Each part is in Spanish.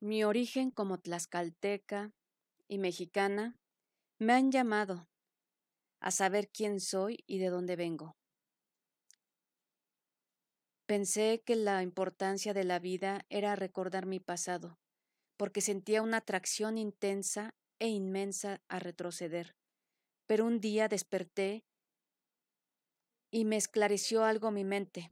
Mi origen como tlaxcalteca y mexicana me han llamado a saber quién soy y de dónde vengo. Pensé que la importancia de la vida era recordar mi pasado, porque sentía una atracción intensa e inmensa a retroceder. Pero un día desperté y me esclareció algo mi mente,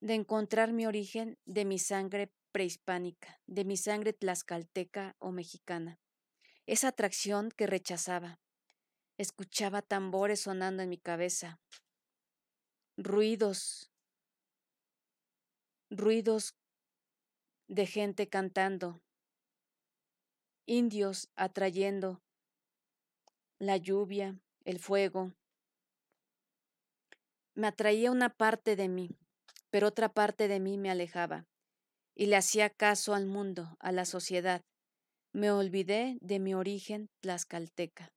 de encontrar mi origen de mi sangre prehispánica, de mi sangre tlaxcalteca o mexicana. Esa atracción que rechazaba. Escuchaba tambores sonando en mi cabeza, ruidos, ruidos de gente cantando, indios atrayendo la lluvia, el fuego. Me atraía una parte de mí, pero otra parte de mí me alejaba y le hacía caso al mundo, a la sociedad. Me olvidé de mi origen tlaxcalteca.